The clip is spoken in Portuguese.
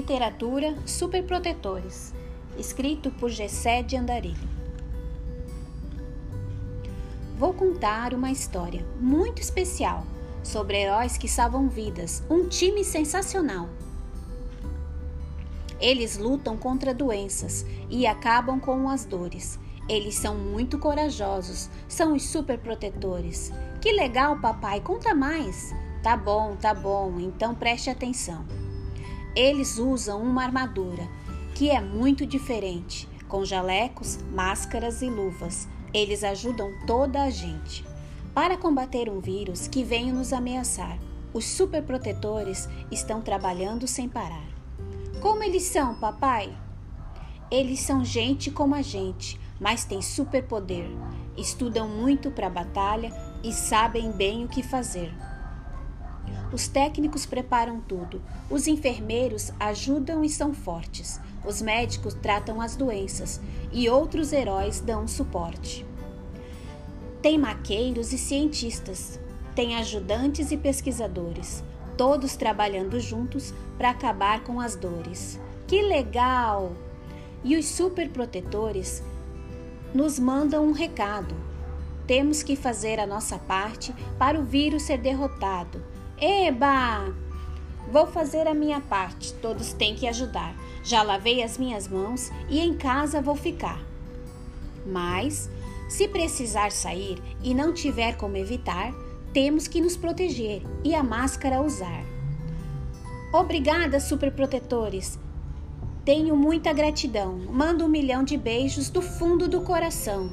Literatura Superprotetores, escrito por Gessé de Andarilho. Vou contar uma história muito especial sobre heróis que salvam vidas, um time sensacional. Eles lutam contra doenças e acabam com as dores. Eles são muito corajosos, são os superprotetores. Que legal, papai, conta mais. Tá bom, tá bom, então preste atenção. Eles usam uma armadura que é muito diferente, com jalecos, máscaras e luvas. Eles ajudam toda a gente. Para combater um vírus que vem nos ameaçar, os superprotetores estão trabalhando sem parar. Como eles são, papai? Eles são gente como a gente, mas têm superpoder. Estudam muito para a batalha e sabem bem o que fazer. Os técnicos preparam tudo. Os enfermeiros ajudam e são fortes. Os médicos tratam as doenças e outros heróis dão suporte. Tem maqueiros e cientistas, tem ajudantes e pesquisadores, todos trabalhando juntos para acabar com as dores. Que legal! E os superprotetores nos mandam um recado. Temos que fazer a nossa parte para o vírus ser derrotado Eba! Vou fazer a minha parte, todos têm que ajudar. Já lavei as minhas mãos e em casa vou ficar. Mas, se precisar sair e não tiver como evitar, temos que nos proteger e a máscara usar. Obrigada, superprotetores! Tenho muita gratidão. Mando um milhão de beijos do fundo do coração.